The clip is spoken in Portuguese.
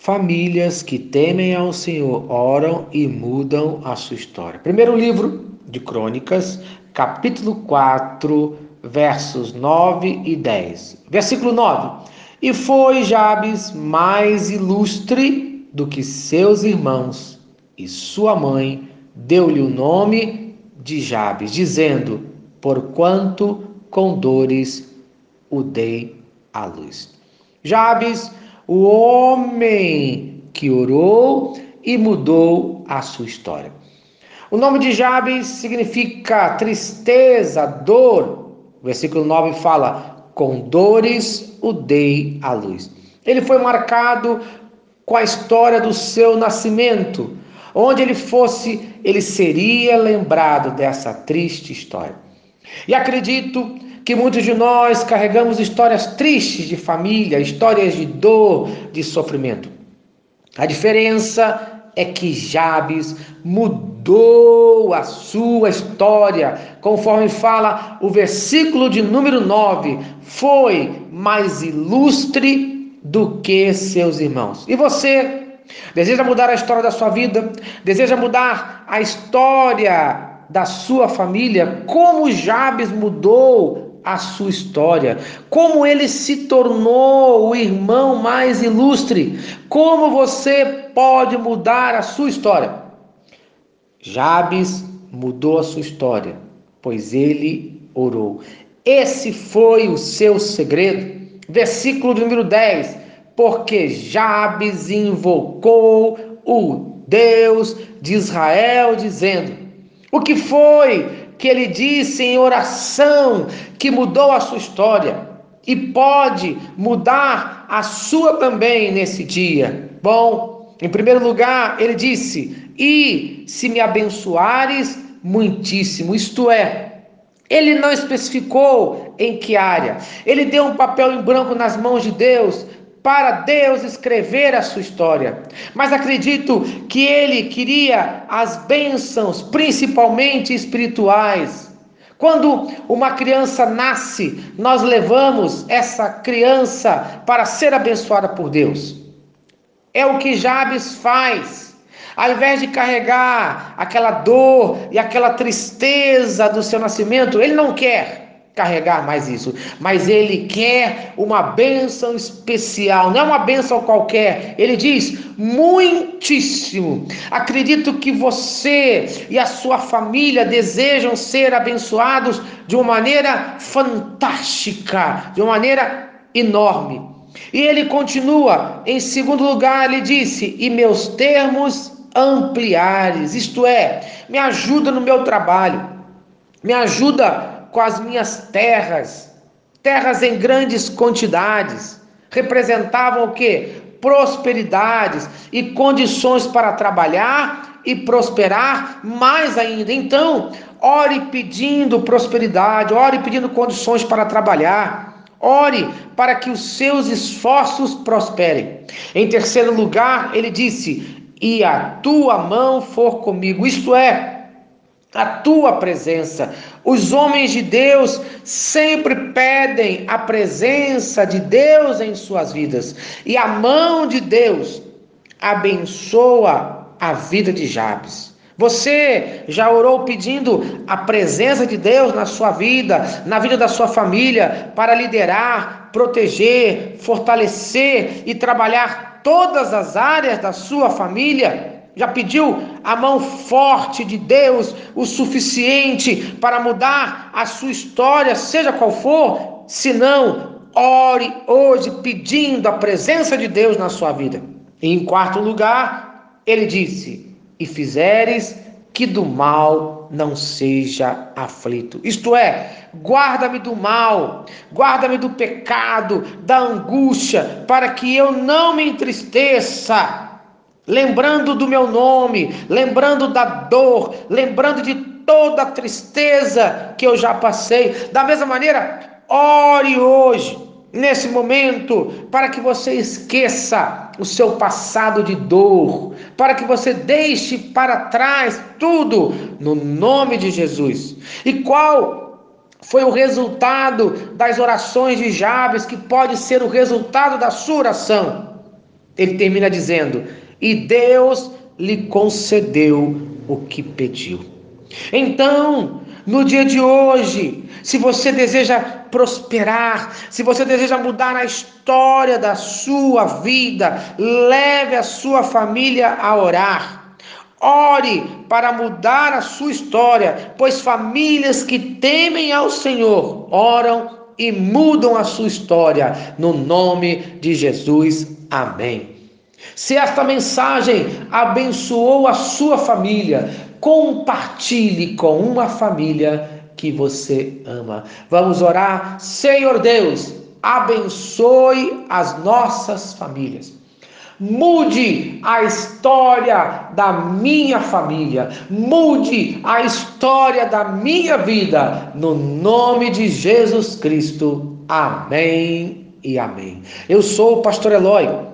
famílias que temem ao Senhor oram e mudam a sua história. Primeiro livro de Crônicas, capítulo 4, versos 9 e 10. Versículo 9. E foi Jabes mais ilustre do que seus irmãos, e sua mãe deu-lhe o nome de Jabes, dizendo: Porquanto com dores o dei à luz. Jabes, o homem que orou e mudou a sua história. O nome de Jabes significa tristeza, dor. O versículo 9 fala: Com dores o dei à luz. Ele foi marcado com a história do seu nascimento. Onde ele fosse, ele seria lembrado dessa triste história. E acredito que muitos de nós carregamos histórias tristes de família, histórias de dor, de sofrimento. A diferença é que Jabes mudou a sua história, conforme fala o versículo de número 9, foi mais ilustre do que seus irmãos. E você deseja mudar a história da sua vida? Deseja mudar a história da sua família? Como Jabes mudou a sua história, como ele se tornou o irmão mais ilustre, como você pode mudar a sua história. Jabes mudou a sua história, pois ele orou. Esse foi o seu segredo. Versículo número 10: Porque Jabes invocou o Deus de Israel, dizendo: O que foi que ele disse em oração que mudou a sua história e pode mudar a sua também nesse dia. Bom, em primeiro lugar, ele disse: E se me abençoares muitíssimo, isto é, ele não especificou em que área. Ele deu um papel em branco nas mãos de Deus para Deus escrever a sua história. Mas acredito que ele queria as bênçãos, principalmente espirituais. Quando uma criança nasce, nós levamos essa criança para ser abençoada por Deus. É o que Jabes faz. Ao invés de carregar aquela dor e aquela tristeza do seu nascimento, ele não quer carregar mais isso, mas ele quer uma bênção especial, não é uma bênção qualquer. Ele diz: muitíssimo. Acredito que você e a sua família desejam ser abençoados de uma maneira fantástica, de uma maneira enorme. E ele continua, em segundo lugar, ele disse: e meus termos ampliares, isto é, me ajuda no meu trabalho, me ajuda com as minhas terras, terras em grandes quantidades, representavam o que? Prosperidades e condições para trabalhar e prosperar mais ainda. Então, ore pedindo prosperidade, ore pedindo condições para trabalhar. Ore para que os seus esforços prosperem. Em terceiro lugar, ele disse: E a tua mão for comigo, isto é, a tua presença. Os homens de Deus sempre pedem a presença de Deus em suas vidas, e a mão de Deus abençoa a vida de Jabes. Você já orou pedindo a presença de Deus na sua vida, na vida da sua família, para liderar, proteger, fortalecer e trabalhar todas as áreas da sua família? Já pediu a mão forte de Deus o suficiente para mudar a sua história, seja qual for? Se não, ore hoje pedindo a presença de Deus na sua vida. E em quarto lugar, ele disse: E fizeres que do mal não seja aflito. Isto é, guarda-me do mal, guarda-me do pecado, da angústia, para que eu não me entristeça lembrando do meu nome, lembrando da dor, lembrando de toda a tristeza que eu já passei. Da mesma maneira, ore hoje, nesse momento, para que você esqueça o seu passado de dor, para que você deixe para trás tudo no nome de Jesus. E qual foi o resultado das orações de Jabes, que pode ser o resultado da sua oração? ele termina dizendo: E Deus lhe concedeu o que pediu. Então, no dia de hoje, se você deseja prosperar, se você deseja mudar a história da sua vida, leve a sua família a orar. Ore para mudar a sua história, pois famílias que temem ao Senhor oram e mudam a sua história. No nome de Jesus. Amém. Se esta mensagem abençoou a sua família, compartilhe com uma família que você ama. Vamos orar. Senhor Deus, abençoe as nossas famílias. Mude a história da minha família, mude a história da minha vida, no nome de Jesus Cristo. Amém e amém. Eu sou o pastor Eloy,